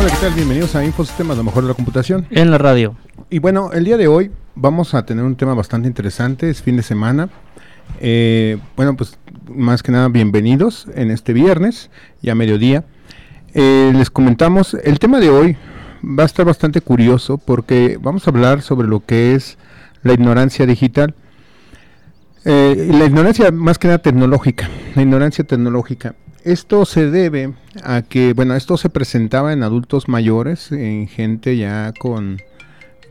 Hola, ¿qué tal? Bienvenidos a Infosistemas, lo mejor de la computación. En la radio. Y bueno, el día de hoy vamos a tener un tema bastante interesante, es fin de semana. Eh, bueno, pues más que nada, bienvenidos en este viernes, ya mediodía. Eh, les comentamos, el tema de hoy va a estar bastante curioso porque vamos a hablar sobre lo que es la ignorancia digital. Eh, la ignorancia más que nada tecnológica, la ignorancia tecnológica. Esto se debe a que, bueno, esto se presentaba en adultos mayores, en gente ya con,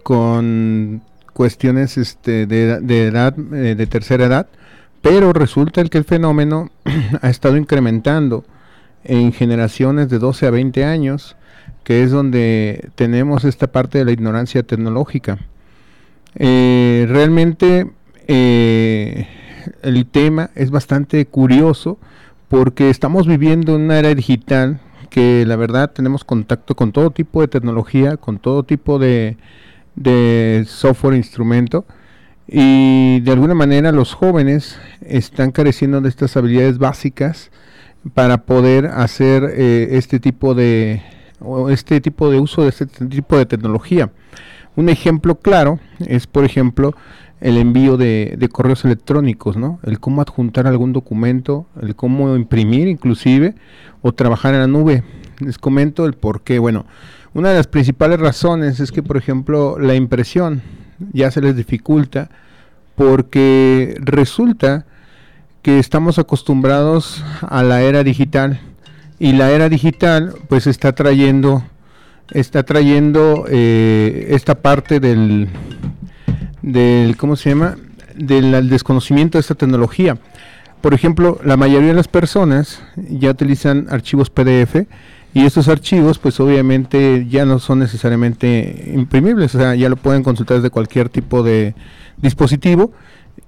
con cuestiones este, de, de edad, eh, de tercera edad, pero resulta que el fenómeno ha estado incrementando en generaciones de 12 a 20 años, que es donde tenemos esta parte de la ignorancia tecnológica. Eh, realmente eh, el tema es bastante curioso porque estamos viviendo en una era digital que la verdad tenemos contacto con todo tipo de tecnología, con todo tipo de, de software, instrumento, y de alguna manera los jóvenes están careciendo de estas habilidades básicas para poder hacer eh, este tipo de este tipo de uso de este tipo de tecnología. Un ejemplo claro es, por ejemplo, el envío de, correos electrónicos, ¿no? El cómo adjuntar algún documento, el cómo imprimir inclusive o trabajar en la nube. Les comento el por qué. Bueno, una de las principales razones es que, por ejemplo, la impresión ya se les dificulta porque resulta que estamos acostumbrados a la era digital y la era digital pues está trayendo está trayendo eh, esta parte del del cómo se llama del desconocimiento de esta tecnología. Por ejemplo la mayoría de las personas ya utilizan archivos PDF y estos archivos pues obviamente ya no son necesariamente imprimibles o sea ya lo pueden consultar desde cualquier tipo de dispositivo.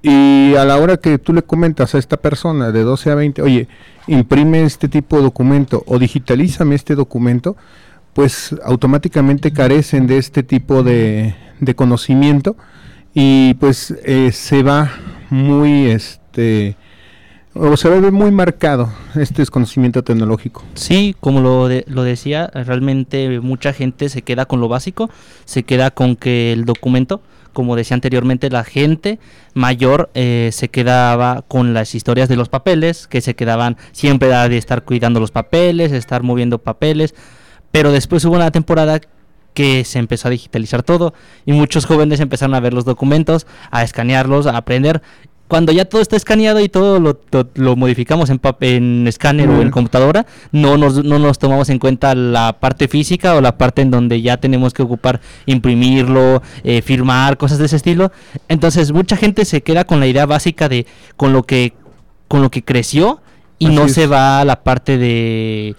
Y a la hora que tú le comentas a esta persona de 12 a 20, oye, imprime este tipo de documento o digitalízame este documento, pues automáticamente carecen de este tipo de, de conocimiento y pues eh, se va muy, este, o se ve muy marcado este desconocimiento tecnológico. Sí, como lo, de, lo decía, realmente mucha gente se queda con lo básico, se queda con que el documento como decía anteriormente, la gente mayor eh, se quedaba con las historias de los papeles, que se quedaban siempre de estar cuidando los papeles, estar moviendo papeles, pero después hubo una temporada que se empezó a digitalizar todo y muchos jóvenes empezaron a ver los documentos, a escanearlos, a aprender cuando ya todo está escaneado y todo lo, lo, lo modificamos en, en escáner o en computadora, no nos, no nos tomamos en cuenta la parte física o la parte en donde ya tenemos que ocupar imprimirlo, eh, firmar, cosas de ese estilo. Entonces mucha gente se queda con la idea básica de con lo que, con lo que creció y Así no es. se va a la parte de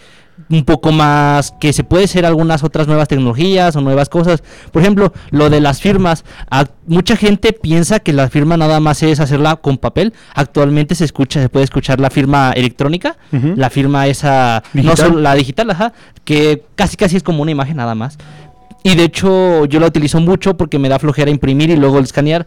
un poco más que se puede ser algunas otras nuevas tecnologías o nuevas cosas. Por ejemplo, lo de las firmas. A, mucha gente piensa que la firma nada más es hacerla con papel. Actualmente se escucha, se puede escuchar la firma electrónica, uh -huh. la firma esa, ¿Digital? no solo la digital, ajá, que casi casi es como una imagen nada más. Y de hecho yo la utilizo mucho porque me da flojera imprimir y luego el escanear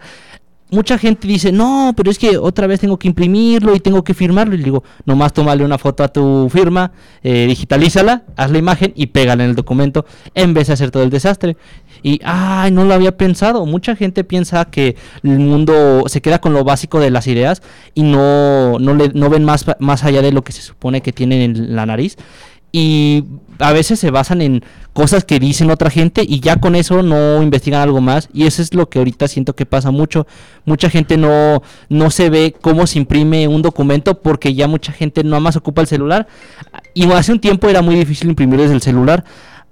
mucha gente dice, no, pero es que otra vez tengo que imprimirlo y tengo que firmarlo. Y digo, nomás tómale una foto a tu firma, eh, digitalízala, haz la imagen y pégala en el documento en vez de hacer todo el desastre. Y, ay, no lo había pensado. Mucha gente piensa que el mundo se queda con lo básico de las ideas y no, no, le, no ven más, más allá de lo que se supone que tienen en la nariz y a veces se basan en cosas que dicen otra gente y ya con eso no investigan algo más. Y eso es lo que ahorita siento que pasa mucho. Mucha gente no no se ve cómo se imprime un documento porque ya mucha gente no más ocupa el celular. Y hace un tiempo era muy difícil imprimir desde el celular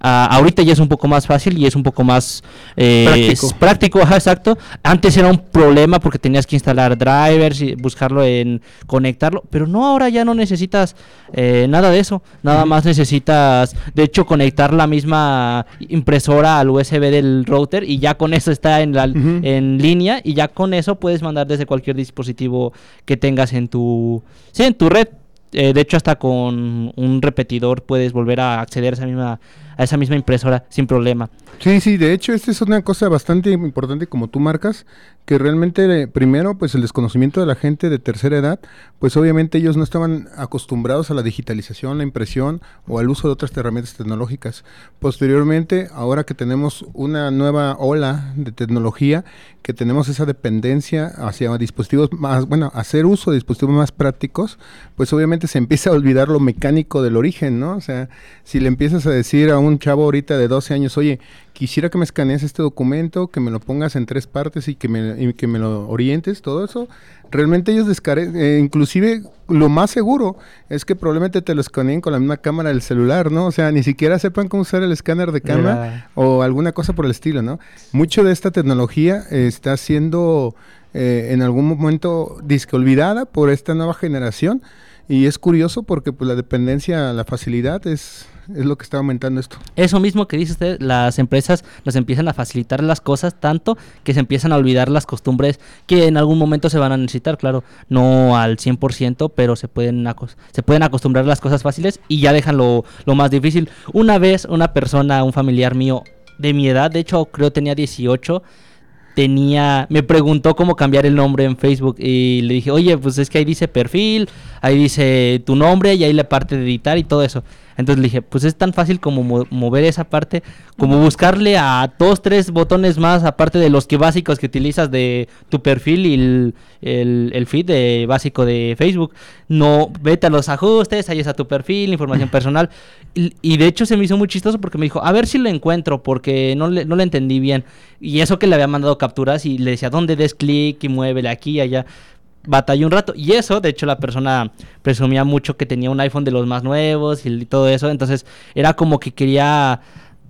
Ah, ahorita ya es un poco más fácil y es un poco más eh, Práctico. es práctico, ajá, exacto. Antes era un problema porque tenías que instalar drivers y buscarlo en conectarlo, pero no, ahora ya no necesitas eh, nada de eso. Nada más necesitas, de hecho, conectar la misma impresora al USB del router y ya con eso está en, la, en línea y ya con eso puedes mandar desde cualquier dispositivo que tengas en tu, sí, en tu red. Eh, de hecho, hasta con un repetidor puedes volver a acceder a esa misma, a esa misma impresora sin problema. Sí, sí, de hecho, esta es una cosa bastante importante como tú marcas, que realmente eh, primero, pues el desconocimiento de la gente de tercera edad, pues obviamente ellos no estaban acostumbrados a la digitalización, la impresión o al uso de otras herramientas tecnológicas. Posteriormente, ahora que tenemos una nueva ola de tecnología, que tenemos esa dependencia hacia dispositivos más, bueno, hacer uso de dispositivos más prácticos, pues obviamente se empieza a olvidar lo mecánico del origen, ¿no? O sea, si le empiezas a decir a un chavo ahorita de 12 años, oye, quisiera que me escanees este documento, que me lo pongas en tres partes y que me, y que me lo orientes, todo eso, realmente ellos descaren, eh, inclusive lo más seguro es que probablemente te lo escaneen con la misma cámara del celular, ¿no? O sea, ni siquiera sepan cómo usar el escáner de cámara o alguna cosa por el estilo, ¿no? Mucho de esta tecnología eh, está siendo eh, en algún momento disque olvidada por esta nueva generación y es curioso porque pues la dependencia, la facilidad es, es lo que está aumentando esto. Eso mismo que dice usted, las empresas nos empiezan a facilitar las cosas tanto que se empiezan a olvidar las costumbres que en algún momento se van a necesitar, claro, no al 100%, pero se pueden, se pueden acostumbrar las cosas fáciles y ya dejan lo, lo más difícil. Una vez una persona, un familiar mío de mi edad, de hecho creo tenía 18, tenía, me preguntó cómo cambiar el nombre en Facebook y le dije, oye, pues es que ahí dice perfil, ahí dice tu nombre y ahí la parte de editar y todo eso. Entonces le dije, pues es tan fácil como mo- mover esa parte, como buscarle a dos, tres botones más, aparte de los que básicos que utilizas de tu perfil y el, el- el feed de, básico de Facebook. No, vete a los ajustes, ahí está tu perfil, información personal. Y, y de hecho se me hizo muy chistoso porque me dijo, a ver si lo encuentro, porque no le, no le entendí bien. Y eso que le había mandado capturas y le decía, ¿dónde des clic y muévele aquí y allá? Batallé un rato. Y eso, de hecho, la persona presumía mucho que tenía un iPhone de los más nuevos y todo eso. Entonces, era como que quería.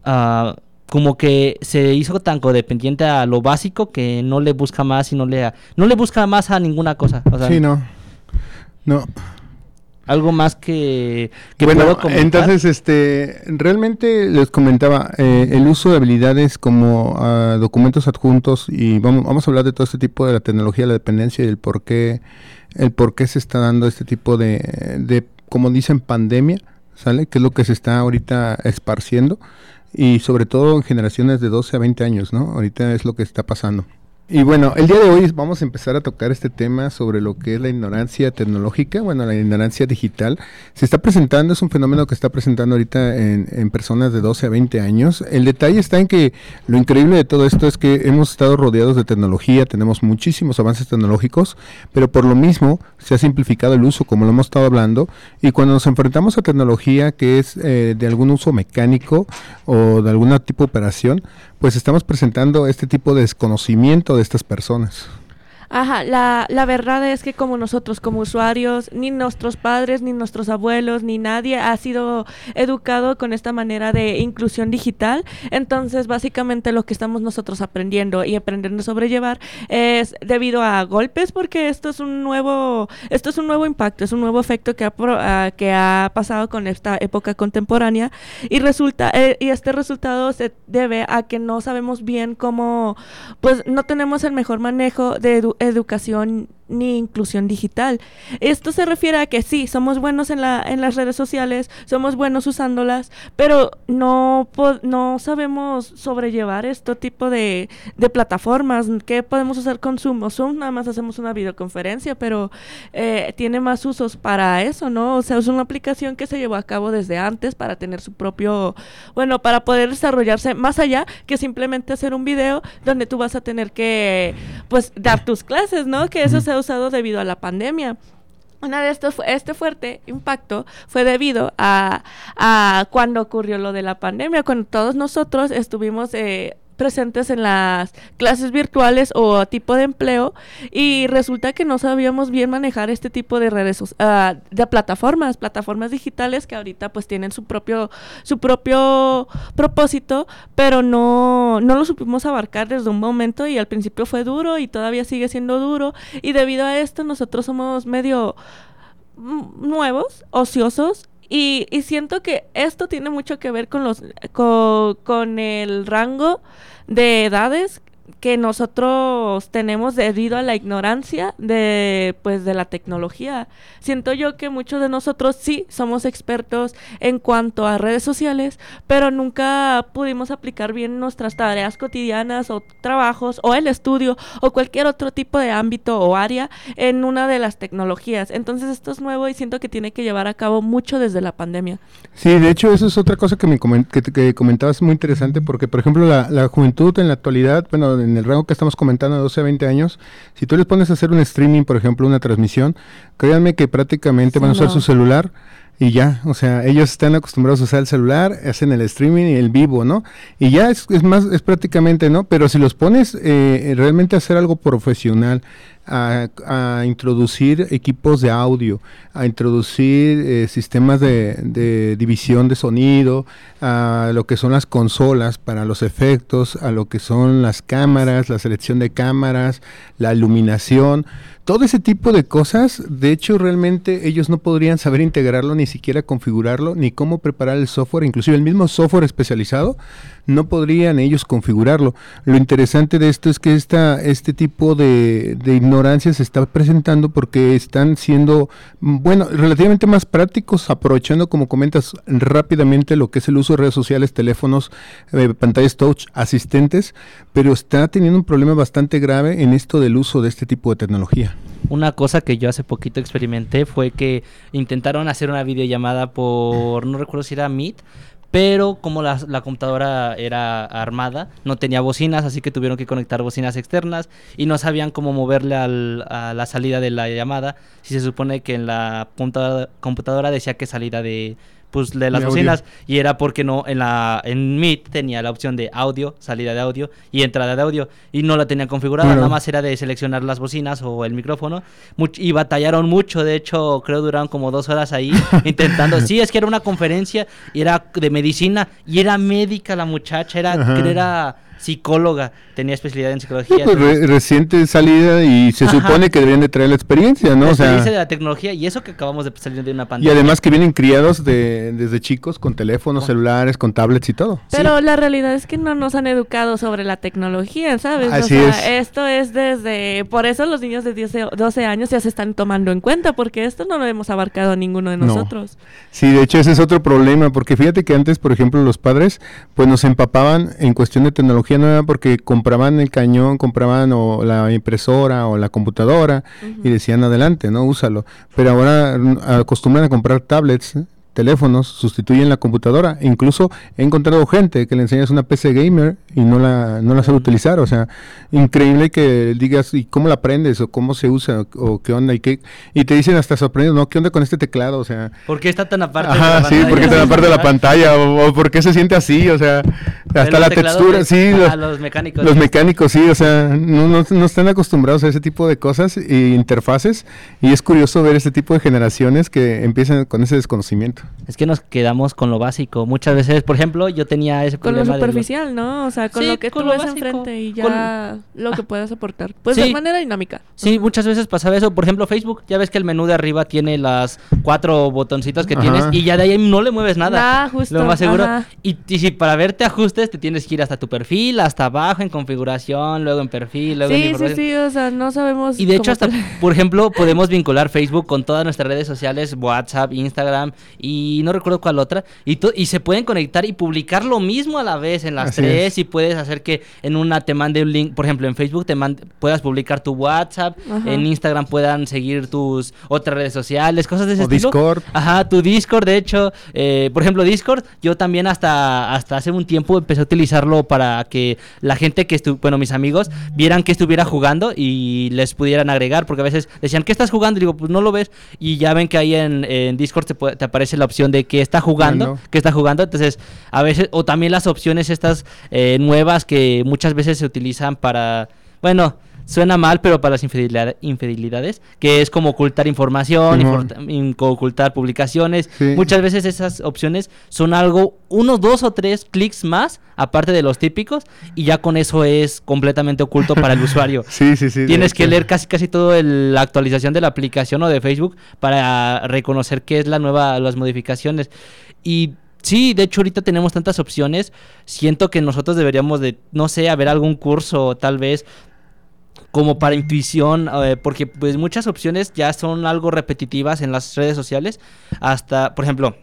ah, como que se hizo tan codependiente a lo básico que no le busca más y no le, no le busca más a ninguna cosa. Sí, no. No. Algo más que, que bueno, puedo comentar. entonces, este, realmente les comentaba eh, el uso de habilidades como ah, documentos adjuntos y vamos, vamos a hablar de todo este tipo de la tecnología, la dependencia y el por qué, el por qué se está dando este tipo de, de, como dicen, pandemia, ¿sale? Que es lo que se está ahorita esparciendo y sobre todo en generaciones de 12 a 20 años, ¿no? Ahorita es lo que está pasando. Y bueno, el día de hoy vamos a empezar a tocar este tema sobre lo que es la ignorancia tecnológica, bueno, la ignorancia digital. Se está presentando, es un fenómeno que está presentando ahorita en, personas de 12 a 20 años. El detalle está en que lo increíble de todo esto es que hemos estado rodeados de tecnología, tenemos muchísimos avances tecnológicos, pero por lo mismo se ha simplificado el uso, como lo hemos estado hablando, y cuando nos enfrentamos a tecnología que es eh, de algún uso mecánico o de algún tipo de operación, pues estamos presentando este tipo de desconocimiento de estas personas. Ajá, la, la verdad es que como nosotros como usuarios, ni nuestros padres, ni nuestros abuelos, ni nadie ha sido educado con esta manera de inclusión digital. Entonces, básicamente lo que estamos nosotros aprendiendo y aprendiendo a sobrellevar es debido a golpes, porque esto es un nuevo, esto es un nuevo impacto, es un nuevo efecto que ha, ah, que ha pasado con esta época contemporánea y resulta eh, y este resultado se debe a que no sabemos bien cómo pues no tenemos el mejor manejo de educación ni inclusión digital. Esto se refiere a que sí, somos buenos en, la, en las redes sociales, somos buenos usándolas, pero no, no sabemos sobrellevar este tipo de, de plataformas. ¿Qué podemos usar con Zoom? O Zoom nada más hacemos una videoconferencia, pero eh, tiene más usos para eso, ¿no? O sea, es una aplicación que se llevó a cabo desde antes para tener su propio, bueno, para poder desarrollarse más allá que simplemente hacer un video donde tú vas a tener que, pues, dar tus clases, ¿no? Que eso se debido a la pandemia. Una de estos, este fuerte impacto fue debido a, a cuando ocurrió lo de la pandemia, cuando todos nosotros estuvimos, eh, presentes en las clases virtuales o tipo de empleo y resulta que no sabíamos bien manejar este tipo de redes ah, de plataformas plataformas digitales que ahorita pues tienen su propio su propio propósito pero no no lo supimos abarcar desde un momento y al principio fue duro y todavía sigue siendo duro y debido a esto nosotros somos medio mm, nuevos, ociosos. Y, y siento que esto tiene mucho que ver con los con, con el rango de edades que nosotros tenemos debido a la ignorancia de pues de la tecnología. Siento yo que muchos de nosotros sí somos expertos en cuanto a redes sociales, pero nunca pudimos aplicar bien nuestras tareas cotidianas o trabajos o el estudio o cualquier otro tipo de ámbito o área en una de las tecnologías. Entonces esto es nuevo y siento que tiene que llevar a cabo mucho desde la pandemia. Sí, de hecho, eso es otra cosa que me comen- que, que comentabas muy interesante, porque, por ejemplo, la, la juventud en la actualidad, bueno, en el rango que estamos comentando, de 12 a 20 años, si tú les pones a hacer un streaming, por ejemplo, una transmisión, créanme que prácticamente Sí, van a usar no. su celular y ya, o sea, ellos están acostumbrados a usar el celular, hacen el streaming y el vivo, ¿no? Y ya es, es más, es prácticamente, ¿no? Pero si los pones eh, realmente a hacer algo profesional, a, introducir equipos de audio, a introducir eh, sistemas de, de división de sonido, a lo que son las consolas para los efectos, a lo que son las cámaras, la selección de cámaras, la iluminación, todo ese tipo de cosas, de hecho realmente ellos no podrían saber integrarlo, ni siquiera configurarlo, ni cómo preparar el software, inclusive el mismo software especializado, no podrían ellos configurarlo. Lo interesante de esto es que esta, este tipo de, ignorancia se está presentando porque están siendo, bueno, relativamente más prácticos, aprovechando, como comentas, rápidamente lo que es el uso de redes sociales, teléfonos, eh, pantallas touch, asistentes, pero está teniendo un problema bastante grave en esto del uso de este tipo de tecnología. Una cosa que yo hace poquito experimenté fue que intentaron hacer una videollamada por, no recuerdo si era Meet, pero como la, computadora era armada, no tenía bocinas, así que tuvieron que conectar bocinas externas y no sabían cómo moverle al- a la salida de la llamada, si se supone que en la computadora decía que salida de pues de las bocinas y era porque no en la en Meet tenía la opción de audio, salida de audio y entrada de audio y no la tenían configurada, Bueno. nada más era de seleccionar las bocinas o el micrófono Much- y batallaron mucho, de hecho creo duraron como dos horas ahí intentando, sí, es que era una conferencia y era de medicina y era médica la muchacha, era, Ajá. era psicóloga, tenía especialidad en No, psicología. pues, re- reciente salida y se Ajá. supone que deberían de traer la experiencia, ¿no? la O sea, experiencia de la tecnología y eso que acabamos de salir de una y pandemia. además que vienen criados de, desde chicos con teléfonos, celulares, con tablets y todo. Pero la realidad es que no nos han educado sobre la tecnología, ¿sabes? Así o sea, es. esto es desde... Por eso los niños de 10, o 12 años ya se están tomando en cuenta, porque esto no lo hemos abarcado a ninguno de No. nosotros. Sí, de hecho ese es otro problema, porque fíjate que antes, por ejemplo, los padres, pues nos empapaban en cuestión de tecnología nueva porque compraban el cañón, compraban o la impresora o la computadora y decían adelante, ¿no? Úsalo. Pero ahora mm, acostumbran a comprar tablets. Teléfonos, sustituyen la computadora. Incluso he encontrado gente que le enseñas una PC gamer y no la, no la sabe utilizar. O sea, increíble que digas, ¿y cómo la aprendes? ¿O cómo se usa? ¿O, o qué onda? ¿Y, qué? y te dicen hasta sorprendido, ¿no? ¿Qué onda con este teclado? O sea, ¿Por qué está tan aparte de Ajá, la sí, pantalla? porque está en la parte de la pantalla o, o porque se siente así, o sea, hasta la textura, de- sí, los, los mecánicos. los mecánicos, sí, o sea, no, no, no están acostumbrados a ese tipo de cosas e interfaces y es curioso ver este tipo de generaciones que empiezan con ese desconocimiento. Es que nos quedamos con lo básico. Muchas veces, por ejemplo, yo tenía ese Con lo problema de los- superficial, ¿no? O sea, con Sí, lo que con tú lo ves básico. enfrente y ya lo que puedas aportar. Pues Sí. de manera dinámica. Sí, muchas veces pasaba eso. Por ejemplo, Facebook, ya ves que el menú de arriba tiene las cuatro botoncitos que Ajá. tienes y ya de ahí no le mueves nada. Nah, justo, Lo más seguro. Y, y si para verte ajustes te tienes que ir hasta tu perfil, hasta abajo en configuración, luego en perfil, luego en Sí, sí, sí, o sea, no sabemos... Y de hecho hasta, por ejemplo, podemos vincular Facebook con todas nuestras redes sociales, WhatsApp, Instagram y no recuerdo cuál otra. Y, y se pueden conectar y publicar lo mismo a la vez en las Así tres es. y puedes hacer que en una te mande un link, por ejemplo, en Facebook te mande- puedas publicar tu WhatsApp, Ajá. en Instagram puedan seguir tus otras redes sociales, cosas de ese O estilo. Discord. Ajá, tu Discord, de hecho, eh, por ejemplo, Discord, yo también hasta, hasta hace un tiempo empecé a utilizarlo para que la gente que estuvo, bueno, mis amigos, vieran que estuviera jugando y les pudieran agregar, porque a veces decían, ¿qué estás jugando? Y digo, pues no lo ves. Y ya ven que ahí en, en Discord te, te aparece la opción de que está jugando, Bueno. que está jugando. Entonces, a veces, o también las opciones estas eh, nuevas que muchas veces se utilizan para, bueno, suena mal, pero para las infidelidad- infidelidades, que es como ocultar información, infor- in- ocultar publicaciones. Sí. Muchas veces esas opciones son algo, uno, dos o tres clics más, aparte de los típicos, y ya con eso es completamente oculto para el usuario. Sí, sí, sí. Tienes que leer casi casi todo el- la actualización de la aplicación o de Facebook para reconocer qué es la nueva, las modificaciones. Y sí, de hecho ahorita tenemos tantas opciones. Siento que nosotros deberíamos de, no sé, haber algún curso tal vez como para intuición, eh, porque pues muchas opciones ya son algo repetitivas en las redes sociales. Hasta, por ejemplo,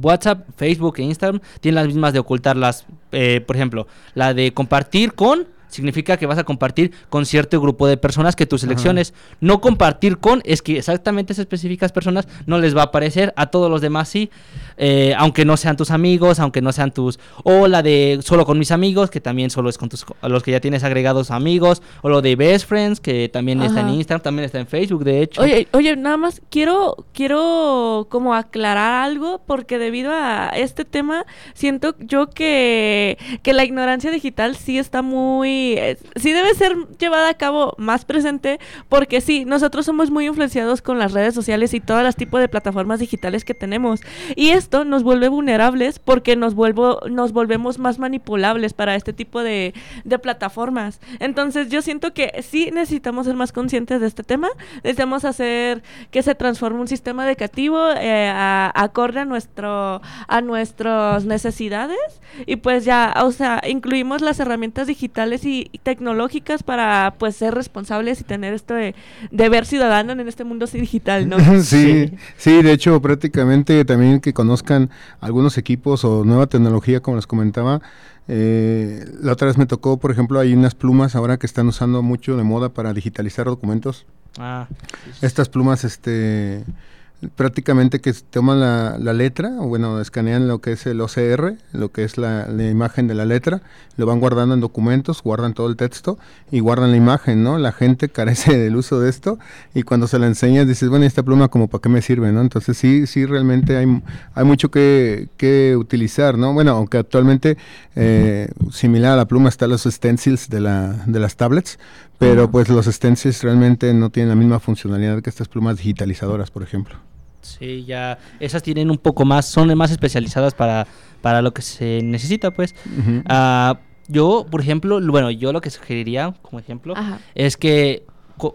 WhatsApp, Facebook e Instagram tienen las mismas de ocultarlas. Eh, por ejemplo, la de compartir con significa que vas a compartir con cierto grupo de personas que tú selecciones. No compartir con es que exactamente esas específicas personas no les va a aparecer, a todos los demás sí, eh, aunque no sean tus amigos, aunque no sean tus... O la de solo con mis amigos, que también solo es con tus, los que ya tienes agregados amigos, o lo de best friends, que también está en. Instagram, también está en Facebook, de hecho. Oye, oye, nada más quiero, quiero como aclarar algo porque debido a este tema siento yo que, que la ignorancia digital sí está muy, eh, sí debe ser llevada a cabo más presente porque sí, nosotros somos muy influenciados con las redes sociales y todos los tipos de plataformas digitales que tenemos y esto nos vuelve vulnerables porque nos vuelvo, nos volvemos más manipulables para este tipo de, de plataformas. Entonces yo siento que sí necesitamos ser más conscientes de este tema, necesitamos hacer que se transforme un sistema educativo eh, a- acorde a nuestro a nuestras necesidades y pues ya, o sea, incluimos las herramientas digitales y, y tecnológicas para pues ser responsables y tener esto de deber ciudadano en este mundo digital, ¿no? sí, sí, de hecho prácticamente también que conozcan algunos equipos o nueva tecnología, como les comentaba. eh, la otra vez me tocó, por ejemplo, hay unas plumas ahora que están usando mucho de moda para digitalizar documentos. Ah, Estas plumas, este, prácticamente que toman la, la letra, o bueno, escanean lo que es el OCR, lo que es la, la imagen de la letra, lo van guardando en documentos, guardan todo el texto y guardan la imagen, ¿no? La gente carece del uso de esto y cuando se la enseñas dices, bueno, ¿y esta pluma como para qué me sirve, ¿no? Entonces sí, sí, realmente hay, hay mucho que, que utilizar, ¿no? Bueno, aunque actualmente eh, similar a la pluma están los stencils de, la, de las tablets, pero pues los stencils realmente no tienen la misma funcionalidad que estas plumas digitalizadoras, por ejemplo. Sí, ya esas tienen un poco más, son más especializadas para, para lo que se necesita, pues. Ah, yo, por ejemplo, lo- bueno, yo lo que sugeriría, como ejemplo, Ajá. es que,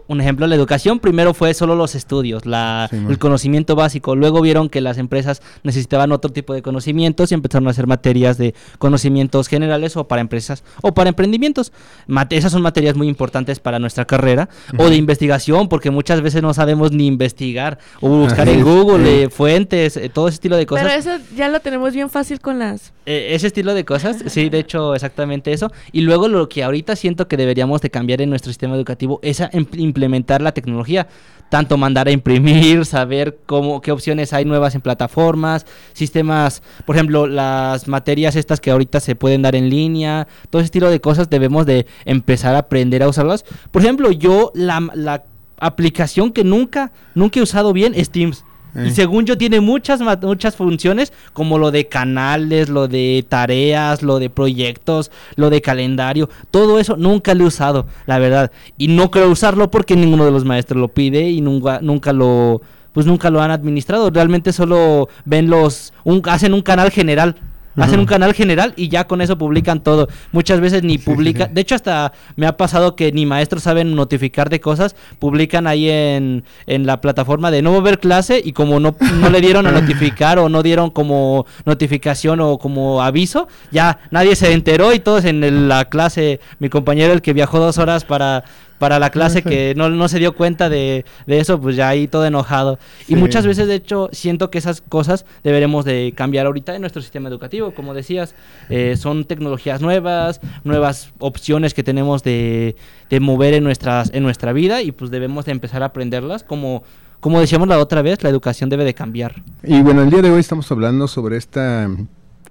un ejemplo, la educación primero fue solo los estudios, la, Sí, el conocimiento básico. Luego vieron que las empresas necesitaban otro tipo de conocimientos y empezaron a hacer materias de conocimientos generales o para empresas o para emprendimientos. Mate- esas son materias muy importantes para nuestra carrera o de investigación, porque muchas veces no sabemos ni investigar o buscar en Google eh, fuentes, eh, todo ese estilo de cosas. Pero eso ya lo tenemos bien fácil con las Eh, ese estilo de cosas, sí, de hecho, exactamente eso. Y luego lo que ahorita siento que deberíamos de cambiar en nuestro sistema educativo es a im- implementar la tecnología. Tanto mandar a imprimir, saber cómo, qué opciones hay nuevas en plataformas, sistemas, por ejemplo, las materias estas que ahorita se pueden dar en línea, todo ese estilo de cosas debemos de empezar a aprender a usarlas. Por ejemplo, yo la, la aplicación que nunca, nunca he usado bien es Teams. Eh. Y según yo tiene muchas muchas funciones como lo de canales, lo de tareas, lo de proyectos, lo de calendario, todo eso nunca lo he usado, la verdad. Y no creo usarlo porque ninguno de los maestros lo pide y nunca nunca lo pues nunca lo han administrado. Realmente solo ven los un, hacen un canal general. Hacen un canal general y ya con eso publican todo. Muchas veces ni Sí, sí, publican. sí. De hecho, hasta me ha pasado que ni maestros saben notificar de cosas. Publican ahí en, en la plataforma de no haber clase y como no, no le dieron a notificar o no dieron como notificación o como aviso, ya nadie se enteró y todos en el- la clase, mi compañero el que viajó dos horas para, para la clase que no, no se dio cuenta de, de eso, pues ya ahí todo enojado. Y Sí. muchas veces, de hecho, siento que esas cosas deberemos de cambiar ahorita en nuestro sistema educativo. Como decías, eh, son tecnologías nuevas, nuevas opciones que tenemos de, de mover en, nuestras, en nuestra vida y pues debemos de empezar a aprenderlas. Como, como decíamos la otra vez, la educación debe de cambiar. Y bueno, el día de hoy estamos hablando sobre esta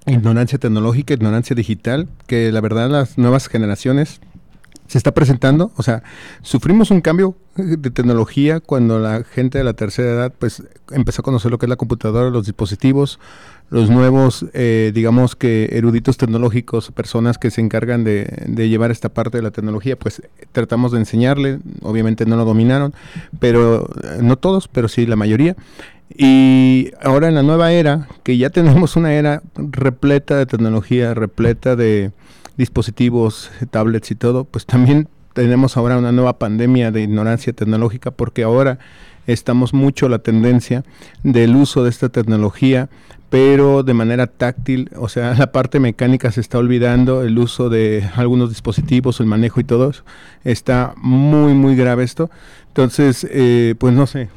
ignorancia tecnológica, ignorancia digital, que la verdad las nuevas generaciones se está presentando, o sea, sufrimos un cambio eh, de tecnología cuando la gente de la tercera edad pues empezó a conocer lo que es la computadora, los dispositivos, los nuevos, eh, digamos que eruditos tecnológicos, personas que se encargan de, de, llevar esta parte de la tecnología, pues tratamos de enseñarle, obviamente no lo dominaron, pero eh, no todos, pero sí la mayoría. Y ahora en la nueva era, que ya tenemos una era repleta de tecnología, repleta de dispositivos, tablets y todo, pues también tenemos ahora una nueva pandemia de ignorancia tecnológica porque ahora estamos mucho la tendencia del uso de esta tecnología pero de manera táctil, o sea, la parte mecánica se está olvidando, el uso de algunos dispositivos, el manejo y todo, está muy, muy grave esto. Entonces, eh, pues no sé,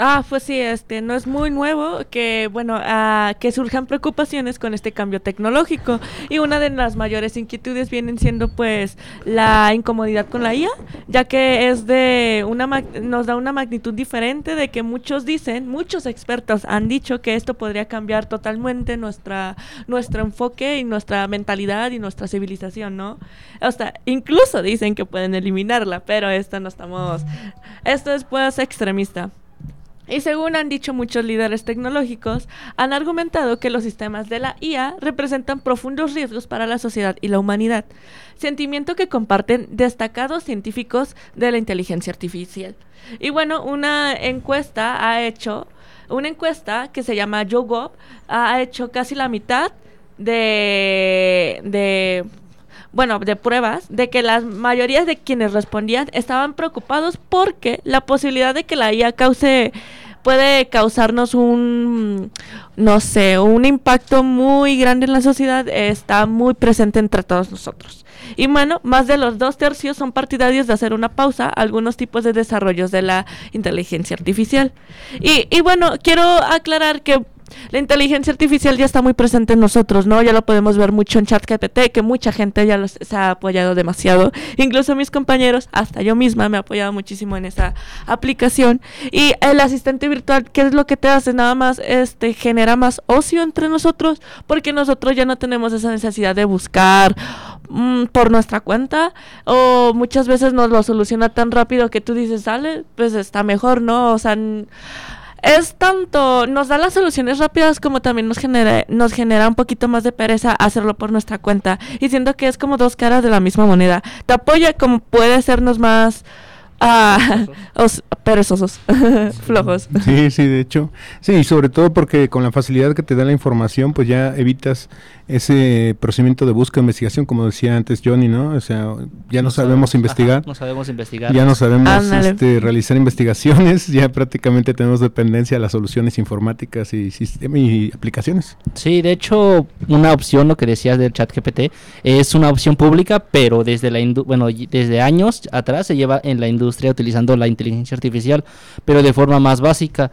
Ah, pues sí, este, no es muy nuevo que, bueno, uh, que surjan preocupaciones con este cambio tecnológico. Y una de las mayores inquietudes vienen siendo, pues, la incomodidad con la IA, ya que es de una, nos da una magnitud diferente de que muchos dicen, muchos expertos han dicho que esto podría cambiar totalmente nuestra, nuestro enfoque y nuestra mentalidad y nuestra civilización, ¿no? O sea, incluso dicen que pueden eliminarla, pero esto no estamos, esto es, pues, extremista. Y según han dicho muchos líderes tecnológicos, han argumentado que los sistemas de la IA representan profundos riesgos para la sociedad y la humanidad, sentimiento que comparten destacados científicos de la inteligencia artificial. Y bueno, una encuesta ha hecho, una encuesta que se llama YouGov, ha hecho casi la mitad de, de bueno, de pruebas, de que las mayorías de quienes respondían estaban preocupados porque la posibilidad de que la IA cause puede causarnos un, no sé, un impacto muy grande en la sociedad, está muy presente entre todos nosotros. Y bueno, más de los dos tercios son partidarios de hacer una pausa a algunos tipos de desarrollos de la inteligencia artificial. Y, y bueno, quiero aclarar que la inteligencia artificial ya está muy presente en nosotros, ¿no? Ya lo podemos ver mucho en ChatGPT, que mucha gente ya los, se ha apoyado demasiado. Incluso mis compañeros, hasta yo misma me he apoyado muchísimo en esa aplicación. Y el asistente virtual, ¿qué es lo que te hace? Nada más este genera más ocio entre nosotros, porque nosotros ya no tenemos esa necesidad de buscar mm, por nuestra cuenta o muchas veces nos lo soluciona tan rápido que tú dices, sale, pues está mejor, ¿no? O sea, es tanto, nos da las soluciones rápidas como también nos genera, nos genera un poquito más de pereza hacerlo por nuestra cuenta. Y siento que es como dos caras de la misma moneda. Te apoya como puede sernos más Ah, perezosos, flojos. Sí, sí, de hecho. Sí, sobre todo porque con la facilidad que te da la información, pues ya evitas ese procedimiento de búsqueda, investigación, como decía antes Johnny, ¿no? O sea, ya no, sabemos, investigar. no sabemos investigar. Ya no sabemos este, realizar investigaciones, ya prácticamente tenemos dependencia de las soluciones informáticas y, y aplicaciones. Sí, de hecho, una opción, lo que decías del chat GPT, es una opción pública, pero desde la bueno, desde años atrás se lleva en la industria utilizando la inteligencia artificial, pero de forma más básica.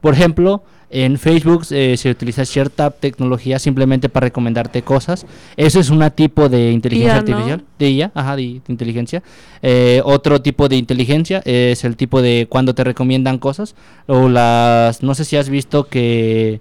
Por ejemplo, en Facebook eh, se utiliza cierta tecnología simplemente para recomendarte cosas. Eso es un tipo de inteligencia artificial, de ella, ajá, de, inteligencia. Eh, otro tipo de inteligencia es el tipo de cuando te recomiendan cosas o las, no sé si has visto que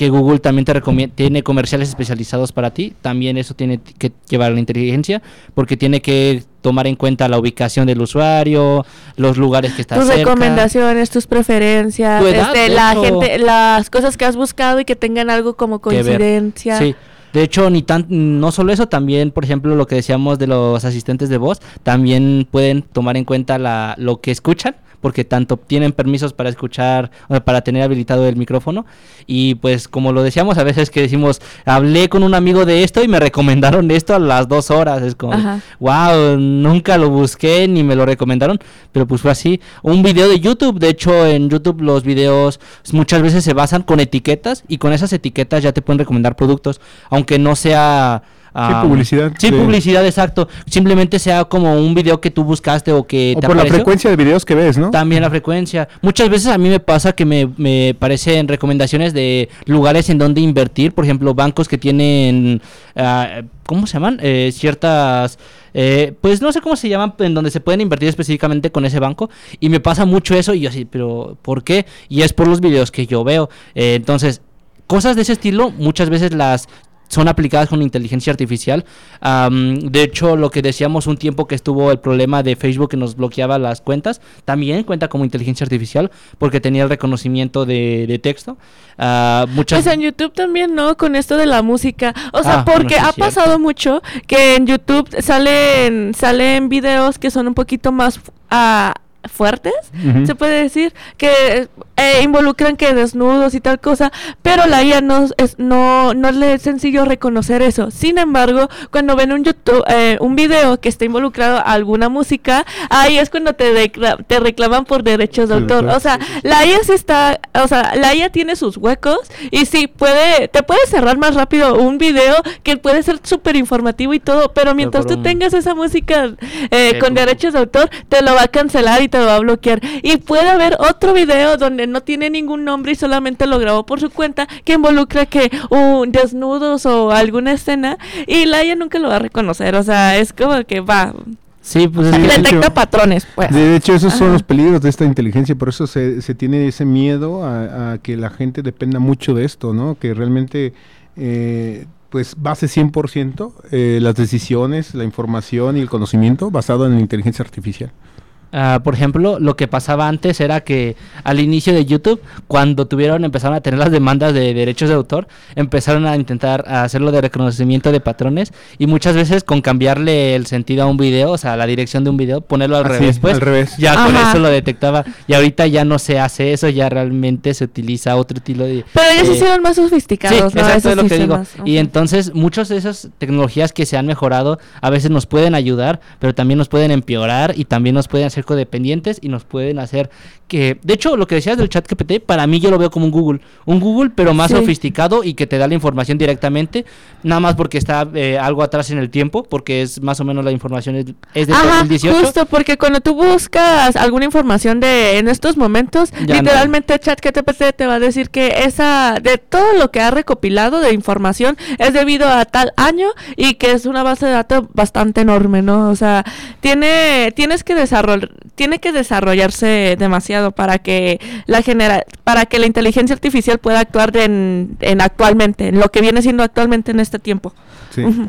que Google también te tiene comerciales especializados para ti, también eso tiene que llevar a la inteligencia, porque tiene que tomar en cuenta la ubicación del usuario, los lugares que está tus recomendaciones, tus preferencias, este, la gente, las cosas que has buscado y que tengan algo como coincidencia. Sí. De hecho, ni tan, no solo eso, también, por ejemplo, lo que decíamos de los asistentes de voz, también pueden tomar en cuenta la, lo que escuchan porque tanto tienen permisos para escuchar, para tener habilitado el micrófono. Y pues como lo decíamos, a veces que decimos, hablé con un amigo de esto y me recomendaron esto a las dos horas. Es como, wow, nunca lo busqué ni me lo recomendaron, pero pues fue así. Un video de YouTube, de hecho en YouTube los videos muchas veces se basan con etiquetas y con esas etiquetas ya te pueden recomendar productos, aunque no sea sí, publicidad. Sí, publicidad, exacto. Simplemente sea como un video que tú buscaste o que o por la frecuencia de videos que ves, ¿no? También la frecuencia. Muchas veces a mí me pasa que me, me parecen recomendaciones de lugares en donde invertir, por ejemplo, bancos que tienen, uh, ¿cómo se llaman? Eh, ciertas... Eh, pues no sé cómo se llaman, en donde se pueden invertir específicamente con ese banco. Y me pasa mucho eso y yo así, pero ¿por qué? Y es por los videos que yo veo. Eh, entonces, cosas de ese estilo muchas veces las son aplicadas con inteligencia artificial. de hecho, lo que decíamos un tiempo que estuvo el problema de Facebook que nos bloqueaba las cuentas, también cuenta como inteligencia artificial porque tenía el reconocimiento de, texto. Uh, muchas... Pues en YouTube también, ¿no? Con esto de la música. O sea, ah, porque ha pasado mucho que en YouTube salen, salen videos que son un poquito más... Uh, fuertes, se puede decir, que eh, involucran que desnudos y tal cosa, pero la IA no es, no, no le es sencillo reconocer eso. Sin embargo, cuando ven un YouTube, eh, un video que está involucrado a alguna música, ahí es cuando te, te reclaman por derechos de autor. O sea, la IA sí está, o sea, la IA tiene sus huecos y sí puede, te puede cerrar más rápido un video que puede ser súper informativo y todo, pero mientras tú tengas esa música eh, con derechos de autor, te lo va a cancelar y te va a bloquear. Y puede haber otro video donde no tiene ningún nombre y solamente lo grabó por su cuenta que involucra que un desnudos o alguna escena y la ella nunca lo va a reconocer. O sea, es como que va. Sí, pues detecta patrones. Pues. De hecho, esos son los peligros de esta inteligencia, por eso se, se tiene ese miedo a, que la gente dependa mucho de esto, ¿no? Que realmente eh, pues base 100% eh, las decisiones, la información y el conocimiento basado en la inteligencia artificial. Ah, por ejemplo, lo que pasaba antes era que al inicio de YouTube, cuando tuvieron, empezaron a tener las demandas de derechos de autor, empezaron a intentar hacerlo de reconocimiento de patrones y muchas veces con cambiarle el sentido a un video, o sea, la dirección de un video, ponerlo al revés, pues, al revés. ya con eso lo detectaba y ahorita ya no se hace eso, ya realmente se utiliza otro estilo de... Pero ellos se hicieron más sofisticados. Sí, eso es lo que digo. Y entonces muchas de esas tecnologías que se han mejorado a veces nos pueden ayudar, pero también nos pueden empeorar y también nos pueden hacer codependientes y nos pueden hacer que, de hecho, lo que decías del chat GPT, para mí yo lo veo como un Google, un Google pero más sofisticado y que te da la información directamente, nada más porque está eh, algo atrás en el tiempo, porque es más o menos la información es, es de Ajá, 2018. Justo, porque cuando tú buscas alguna información de en estos momentos, literalmente chat GPT te va a decir que esa, de todo lo que ha recopilado de información es debido a tal año y que es una base de datos bastante enorme, ¿no? O sea, tiene, tienes que desarrollar tiene que desarrollarse demasiado para que la genera para que la inteligencia artificial pueda actuar en, actualmente, en lo que viene siendo actualmente en este tiempo.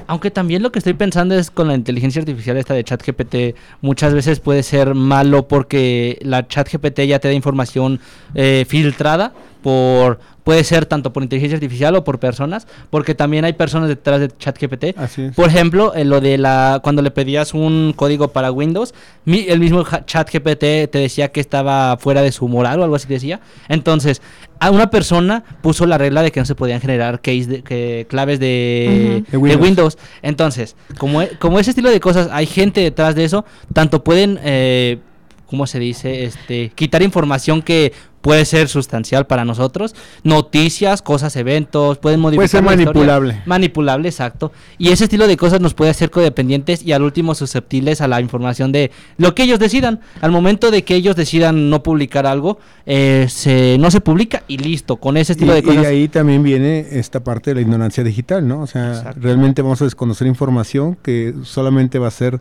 Aunque también lo que estoy pensando es con la inteligencia artificial esta de ChatGPT, muchas veces puede ser malo porque la ChatGPT ya te da información eh, filtrada por puede ser tanto por inteligencia artificial o por personas, porque también hay personas detrás de ChatGPT. Por ejemplo, en lo de la cuando le pedías un código para Windows, el mismo ChatGPT te decía que estaba fuera de su moral o algo así decía. Entonces, a una persona puso la regla de que no se podían generar case de, claves de, Windows. Entonces, como, e, como ese estilo de cosas, hay gente detrás de eso, tanto pueden eh, ¿cómo se dice? Este, quitar información que puede ser sustancial para nosotros, noticias, cosas, eventos, pueden modificar. Puede ser manipulable. manipulable, exacto. Y ese estilo de cosas nos puede hacer codependientes y al último susceptibles a la información de lo que ellos decidan. Al momento de que ellos decidan no publicar algo, eh, se, no se publica y listo, con ese estilo de cosas. Y ahí también viene esta parte de la ignorancia digital, ¿no? O sea, realmente vamos a desconocer información que solamente va a ser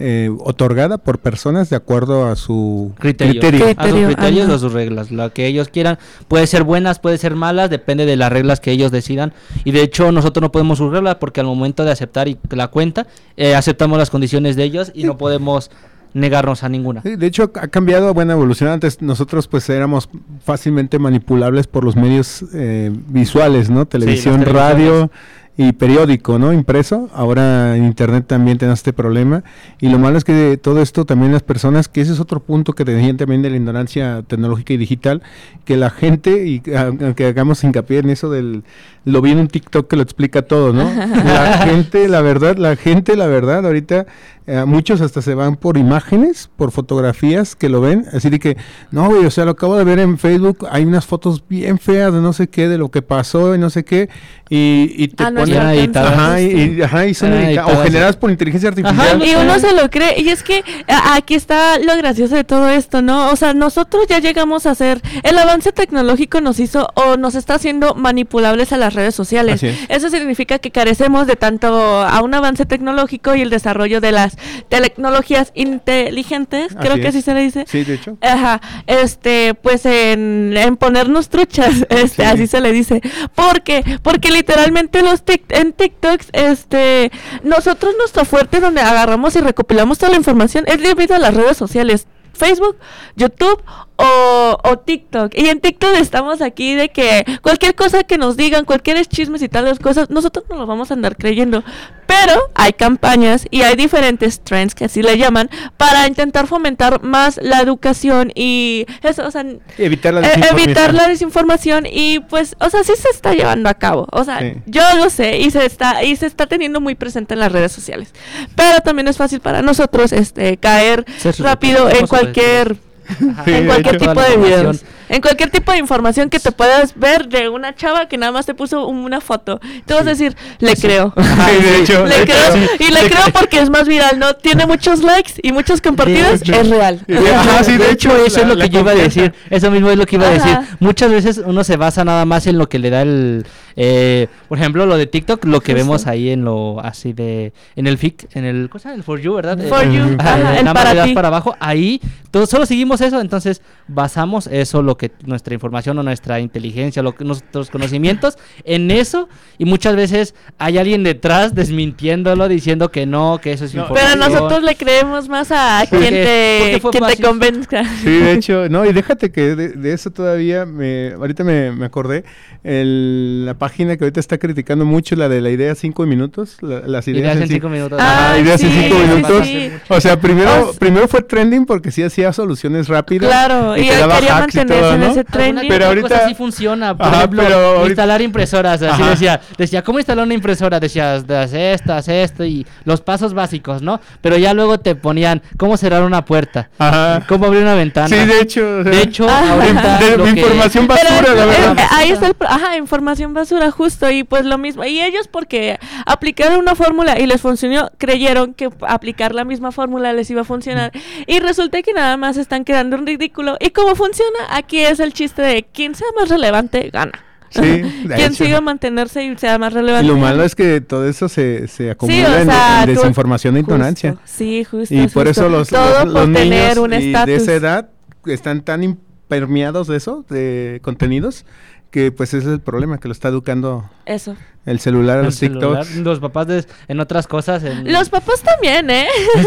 eh, otorgada por personas de acuerdo a su criterio, a sus criterios o sus reglas. Lo que ellos quieran puede ser buenas, puede ser malas, depende de las reglas que ellos decidan. Y de hecho nosotros no podemos juzgarlas porque al momento de aceptar la cuenta eh, aceptamos las condiciones de ellos y no podemos negarnos a ninguna. de hecho ha cambiado, buena evolución. Antes nosotros pues éramos fácilmente manipulables por los medios eh, visuales, ¿no? Televisión, radio y periódico, ¿no? Impreso. Ahora en internet también tenemos este problema. Y lo malo es que todo esto también las personas, que ese es otro punto que decían también de la ignorancia tecnológica y digital, que la gente, y aunque hagamos hincapié en eso del, lo vi en un TikTok que lo explica todo, ¿no? La gente, la verdad, la gente, la verdad, ahorita eh, muchos hasta se van por imágenes, por fotografías que lo ven, así de que, no, güey, o sea, lo acabo de ver en Facebook, hay unas fotos bien feas de no sé qué, de lo que pasó y no sé qué, y, y te ah, ponen ajá, y, ajá, y son o generadas por inteligencia artificial. y uno se lo cree, y es que aquí está lo gracioso de todo esto, ¿no? O sea, nosotros ya llegamos a ser, el avance tecnológico nos hizo o nos está haciendo manipulables a las redes sociales. Eso significa que carecemos de tanto a un avance tecnológico y el desarrollo de las tecnologías inteligentes, creo que así se le dice. Sí, de hecho. Ajá, este, pues en, ponernos truchas, este, así se le dice. ¿Por qué? Porque literalmente los en TikTok, este, nosotros nuestro fuerte donde agarramos y recopilamos toda la información es debido a las redes sociales. Facebook, YouTube o, o TikTok. Y en TikTok estamos aquí de que cualquier cosa que nos digan, cualquier chismes y tales cosas, nosotros no lo vamos a andar creyendo. Pero hay campañas y hay diferentes trends que así le llaman para intentar fomentar más la educación y eso, o sea, Evitar la eh, evitar desinformación. la desinformación y pues, o sea, sí se está llevando a cabo. O sea, Sí. yo lo sé y se está y se está teniendo muy presente en las redes sociales. Pero también es fácil para nosotros este caer rápido en cualquier en cualquier tipo de videos. En cualquier tipo de información que te puedas ver de una chava que nada más te puso una foto. Te vas a decir, le creo. Sí, de hecho, Le de creo, hecho, y le creo porque es más viral, ¿no? Tiene muchos likes y muchos compartidos, es real. Sí, ajá, sí, de, de hecho, hecho, eso la- es lo que yo iba a decir. Eso mismo es lo que iba a decir. Muchas veces uno se basa nada más en lo que le da el, eh, por ejemplo, lo de TikTok, lo que Justo. vemos ahí en lo así de, en el fic, en el, ¿cómo se llama? El for you, ¿verdad? For Eh, you, ajá, ajá, el nada más para para abajo. Ahí, todos solo seguimos eso, entonces basamos eso, lo que nuestra información o nuestra inteligencia, lo que nuestros conocimientos en eso y muchas veces hay alguien detrás desmintiéndolo, diciendo que no, que eso es No, información. Pero nosotros le creemos más a quien te, convenzca. Sí, de hecho, no, y déjate que de, de eso todavía, me, ahorita me, me acordé, el- la página que ahorita está criticando mucho, la de la idea cinco minutos, la- las ideas, Ideas en sí- cinco minutos. Ah, Ajá, ideas en sí, cinco sí, minutos. sí. O sea, primero, O s- primero fue trending porque sí hacía soluciones rápidas. Claro, y quería y mantenerse todo, en ¿no? ese trending. Pero ahorita- sí funciona. Por Ajá, ejemplo, pero ahorita- instalar impresoras. Así Ajá. decía, decía, ¿cómo instalar una impresora? Decías, haz esto, haz esto y los pasos básicos, ¿no? Pero ya luego te ponían, ¿cómo cerrar una puerta? Ajá. ¿Cómo abrir una ventana? Sí, de hecho. o sea, De hecho, Ah. ahorita de- lo de que- información Pero basura, la verdad. es- ahí está el, pro- ajá, información basura justo y pues lo mismo. Y ellos porque aplicaron una fórmula y les funcionó, creyeron que aplicar la misma fórmula les iba a funcionar y resulta que nada más están quedando en ridículo. ¿Y cómo funciona? Aquí es el chiste de quien sea más relevante gana. Sí, quien siga mantenerse y sea más Y relevante. lo malo es que todo eso se, se acumula Sí, o en, sea, en tú- desinformación e ignorancia. Justo, Sí, justo. Y por justo. eso los, Todo los, por los tener niños un y de esa edad están tan impermeados de eso, de contenidos, que pues ese es el problema, que lo está educando Eso. El celular a los celular, TikToks. los papás de- en otras cosas. en- Los papás también, ¿eh?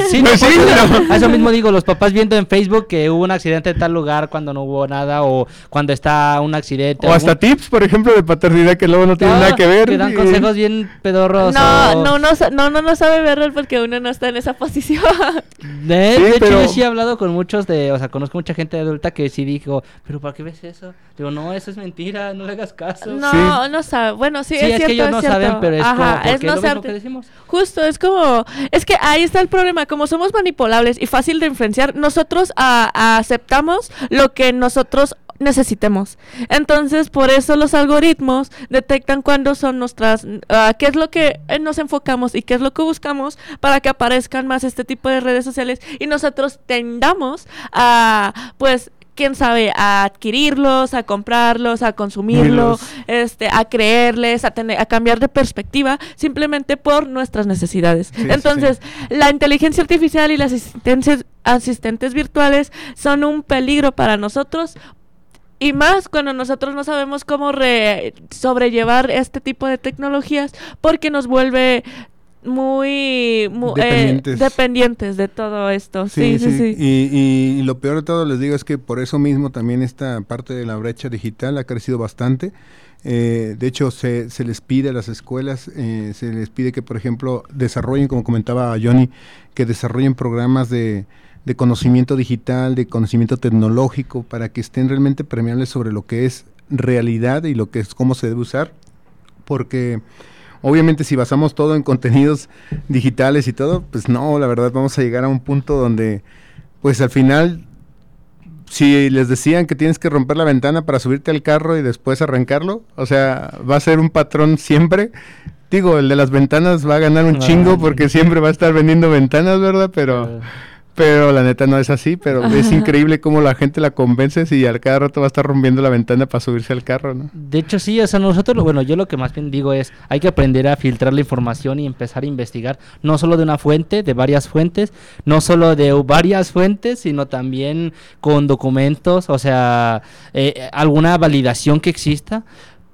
Sí, Pues no, sí, pero- a eso mismo digo, los papás viendo en Facebook que hubo un accidente en tal lugar cuando no hubo nada o cuando está un accidente. O hasta tips, por ejemplo, de paternidad que luego no tienen No, nada que ver. Que dan y- consejos bien pedorros. No, o- no, no, no, no, no sabe verlo porque uno no está en esa posición. De, Sí, de hecho, pero- yo sí he hablado con muchos de, o sea, conozco mucha gente adulta que sí dijo, pero ¿para qué ves eso? Digo, no, eso es mentira, no le hagas caso. No, Sí. no sabe. Bueno, sí, Sí, es, es, cierto, que ellos no saben, pero es Ajá, como, es es no lo mismo que decimos. Justo, es como, es que ahí está el problema, como somos manipulables y fácil de influenciar, nosotros a- a- aceptamos lo que nosotros necesitemos. Entonces, por eso los algoritmos detectan cuándo son nuestras, ah, qué es lo que eh, nos enfocamos y qué es lo que buscamos para que aparezcan más este tipo de redes sociales y nosotros tendamos a, pues, quién sabe, a adquirirlos, a comprarlos, a consumirlos, Mirlos. este, a creerles, a tener, a cambiar de perspectiva, simplemente por nuestras necesidades. Sí, sí, Entonces, la inteligencia artificial y las asistentes, asistentes virtuales son un peligro para nosotros. Y más cuando nosotros no sabemos cómo re- sobrellevar este tipo de tecnologías porque nos vuelve muy, mu- eh, Dependientes. dependientes de todo esto. Sí, sí, sí. Y, y lo peor de todo, les digo, es que por eso mismo también esta parte de la brecha digital ha crecido bastante. Eh, de hecho, se, se les pide a las escuelas, eh, se les pide que, por ejemplo, desarrollen, como comentaba Johnny, que desarrollen programas de, de conocimiento digital, de conocimiento tecnológico, para que estén realmente permeables sobre lo que es realidad y lo que es cómo se debe usar. Porque obviamente si basamos todo en contenidos digitales y todo, pues no, la verdad vamos a llegar a un punto donde, pues al final, si les decían que tienes que romper la ventana para subirte al carro y después arrancarlo, o sea, va a ser un patrón siempre. Digo, el de las ventanas va a ganar un Ah, chingo porque siempre va a estar vendiendo ventanas, ¿verdad? Pero... Pero la neta no es así, pero es increíble cómo la gente la convence y al cada rato va a estar rompiendo la ventana para subirse al carro, ¿no? De hecho, sí, o sea, nosotros, lo- bueno, yo lo que más bien digo es, hay que aprender a filtrar la información y empezar a investigar, no solo de una fuente, de varias fuentes, no solo de varias fuentes, sino también con documentos, o sea, eh, alguna validación que exista,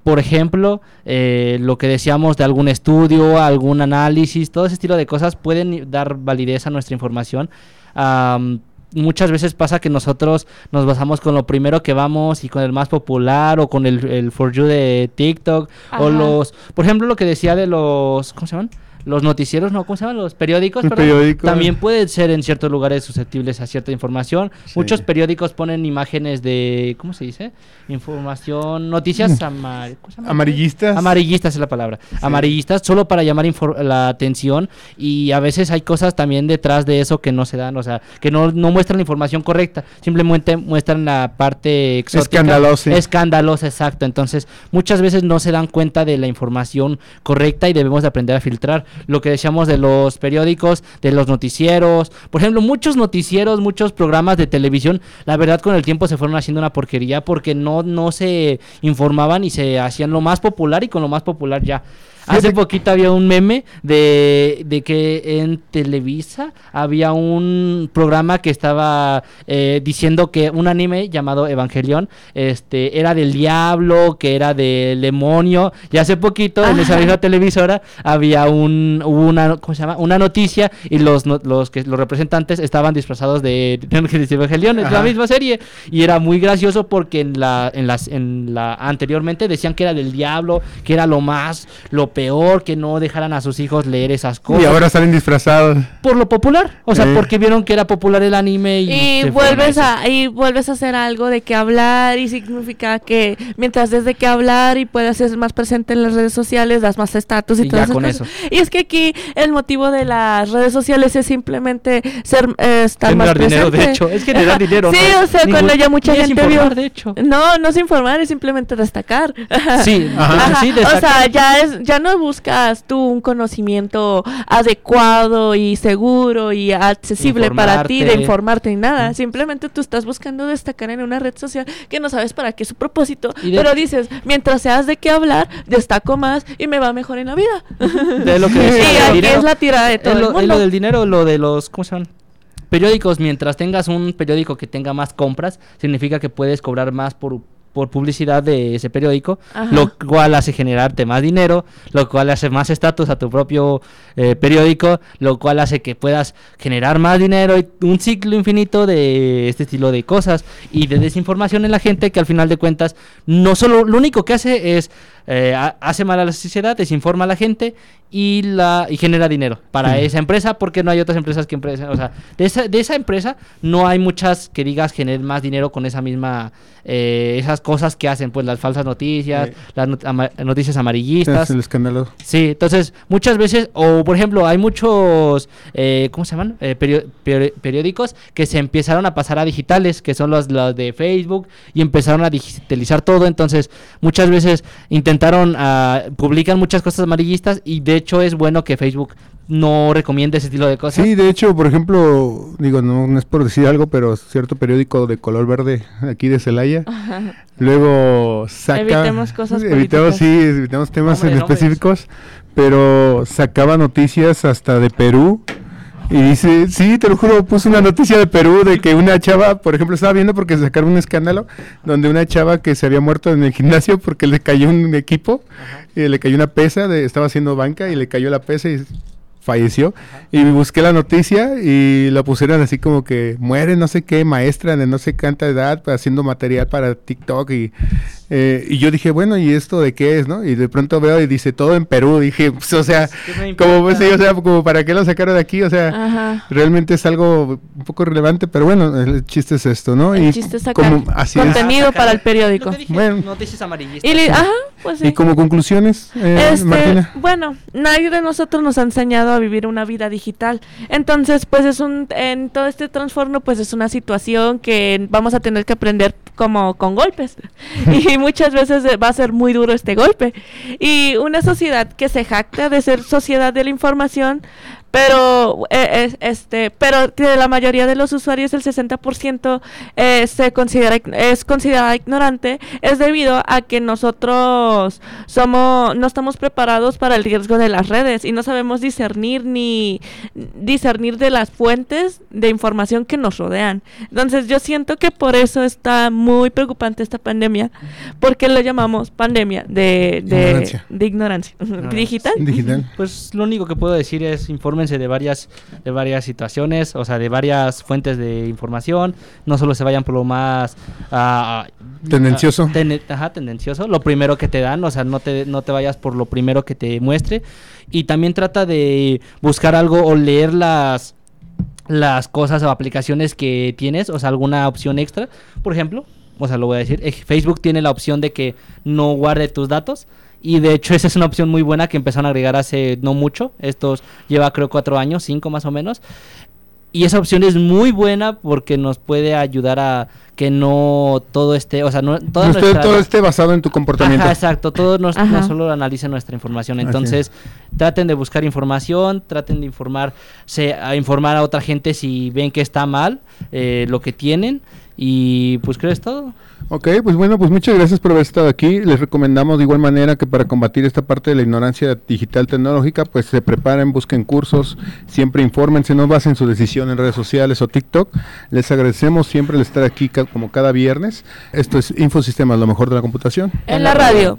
por ejemplo, eh, lo que decíamos de algún estudio, algún análisis, todo ese estilo de cosas pueden dar validez a nuestra información. Am, muchas veces pasa que nosotros nos basamos con lo primero que vamos y con el más popular o con el, el For You de TikTok o los, por ejemplo, lo que decía de los, ¿cómo se llaman? Los noticieros, ¿no? ¿Cómo se llaman? Los periódicos, periódicos. También pueden ser en ciertos lugares susceptibles a cierta información. Sí. Muchos periódicos ponen imágenes de, ¿cómo se dice? Información, noticias amar- ¿cómo se llama? Amarillistas. Amarillistas es la palabra. Amarillistas solo para llamar la atención y a veces hay cosas también detrás de eso que no se dan, o sea, que no, no muestran la información correcta, simplemente muestran la parte exótica. Escandalosa. Escandalosa, exacto. Entonces, muchas veces no se dan cuenta de la información correcta y debemos de aprender a filtrar. Lo que decíamos de los periódicos, de los noticieros, por ejemplo, muchos noticieros, muchos programas de televisión, la verdad con el tiempo se fueron haciendo una porquería porque no, no se informaban y se hacían lo más popular y con lo más popular ya. Hace poquito había un meme de, de que en Televisa había un programa que estaba eh, diciendo que un anime llamado Evangelion este, era del diablo, que era del demonio. Y hace poquito en esa Ajá. misma televisora había un, una, ¿cómo se llama? una noticia y los, los, que, los representantes estaban disfrazados de, de Evangelion, es la Ajá. misma serie. Y era muy gracioso porque en la, en las, en la anteriormente decían que era del diablo, que era lo más, lo peor, que no dejaran a sus hijos leer esas cosas. Y ahora salen disfrazados. por lo popular, o sea, Eh. porque vieron que era popular el anime y, Y vuelves eso. a, y vuelves a hacer algo de que hablar y significa que mientras des de qué hablar y puedas ser más presente en las redes sociales, das más estatus y, ya con cosas. Y es que aquí el motivo de las redes sociales es simplemente ser eh, estar más Generar dinero, de presente. hecho, es generar dinero. Sí, no o sea, ningún- cuando ya mucha gente informar, vio. de hecho. No, no es informar, es simplemente destacar. Sí, Ajá. sí, Ajá, o sea, destacar. ya es, ya no buscas tú un conocimiento adecuado y seguro y accesible para ti de Informarte. ni nada. Simplemente tú estás buscando destacar en una red social que no sabes para qué es su propósito. Pero dices, mientras seas de qué hablar, destaco más y me va mejor en la vida. de lo que del aquí dinero. es la tirada de todo el lo, es mundo. lo del dinero, lo de los, ¿cómo se llaman? Periódicos, mientras tengas un periódico que tenga más compras, significa que puedes cobrar más por, por publicidad de ese periódico, Ajá. lo cual hace generarte más dinero, lo cual hace más estatus a tu propio eh, periódico, lo cual hace que puedas generar más dinero y un ciclo infinito de este estilo de cosas y de desinformación en la gente que al final de cuentas no solo lo único que hace es eh, ha- hace mal a la sociedad, desinforma a la gente y la y genera dinero para esa empresa porque no hay otras empresas que empresa, o sea, de esa, de esa empresa no hay muchas que digas generen más dinero con esa misma eh, esas cosas que hacen, pues las falsas noticias, Sí. las not- ama- noticias Es amarillistas. el escándalo. Sí, entonces muchas veces, o por ejemplo, hay muchos, eh, ¿cómo se llaman? Eh, periódicos que se empezaron a pasar a digitales, que son los, los de Facebook, y empezaron a digitalizar todo. Entonces, muchas veces intentaron, ah, publican muchas cosas amarillistas, y de hecho es bueno que Facebook no recomiende ese estilo de cosas. Sí, de hecho, por ejemplo, digo, no, no es por decir algo, pero cierto periódico de color verde aquí de Celaya, luego saca... Evitemos cosas Evitemos, políticas. sí, evitemos temas Hombre, en específicos, pero sacaba noticias hasta de Perú. Y dice, sí, te lo juro, puso una noticia de Perú de que una chava, por ejemplo, estaba viendo porque sacaron un escándalo donde una chava que se había muerto en el gimnasio porque le cayó un equipo y le cayó una pesa, de, estaba haciendo banca y le cayó la pesa y falleció. Y busqué la noticia y la pusieron así como que muere no sé qué maestra de no sé cuánta edad haciendo material para TikTok y, eh, y yo dije, bueno, ¿y esto de qué es, no? Y de pronto veo y dice todo en Perú. Dije, pues, o sea, ¿Qué me como, pues, sí, o sea, como para qué lo sacaron de aquí, o sea, Ajá. realmente es algo un poco relevante, pero bueno, el chiste es esto, ¿no? El y chiste es sacar como así es. contenido sacar- para el periódico. Dije, Bueno. noticias amarillistas. Y li- ajá, pues sí. Y como conclusiones, eh, Este, Martina. bueno, nadie de nosotros nos ha enseñado a vivir una vida digital. Entonces, pues es un, en todo este transformo, pues es una situación que vamos a tener que aprender como con golpes. y muchas veces va a ser muy duro este golpe. Y una sociedad que se jacta de ser sociedad de la información, pero eh, es- este pero que la mayoría de los usuarios el 60% eh, se considera es considerada ignorante es debido a que nosotros somos no estamos preparados para el riesgo de las redes y no sabemos discernir ni discernir de las fuentes de información que nos rodean entonces yo siento que por eso está preocupante esta pandemia. porque lo llamamos pandemia de, de Ignorancia. de ignorancia? ¿Digital? Digital. Pues lo único que puedo decir es infórmense de varias, de varias situaciones, o sea, de varias fuentes de información. No solo se vayan por lo más ah, Tendencioso. ah, ajá, tendencioso. Lo primero que te dan, o sea, no te, no te vayas por lo primero que te muestre. Y también trata de buscar algo o leer las las cosas o aplicaciones que tienes, o sea, alguna opción extra, por ejemplo, o sea, lo voy a decir, eh, Facebook tiene la opción de que no guarde tus datos. Y de hecho esa es una opción muy buena que empezaron a agregar hace no mucho, estos lleva creo cuatro años, cinco más o menos, y esa opción es muy buena porque nos puede ayudar a que no todo esté, o sea, no toda No nuestra- todo esté basado en tu comportamiento. Ajá, exacto, todos no, Ajá. no solo analicen nuestra información. Entonces, traten de buscar información, traten de informarse, a informar a otra gente si ven que está mal eh, lo que tienen. Y pues creo que es todo. Ok, pues bueno, pues muchas gracias por haber estado aquí. Les recomendamos de igual manera que para combatir esta parte de la ignorancia digital tecnológica, pues se preparen, busquen cursos, siempre infórmense, no basen su decisión en redes sociales o TikTok. Les agradecemos siempre el estar aquí ca- como cada viernes. Esto es Infosistemas, lo mejor de la computación. En la radio.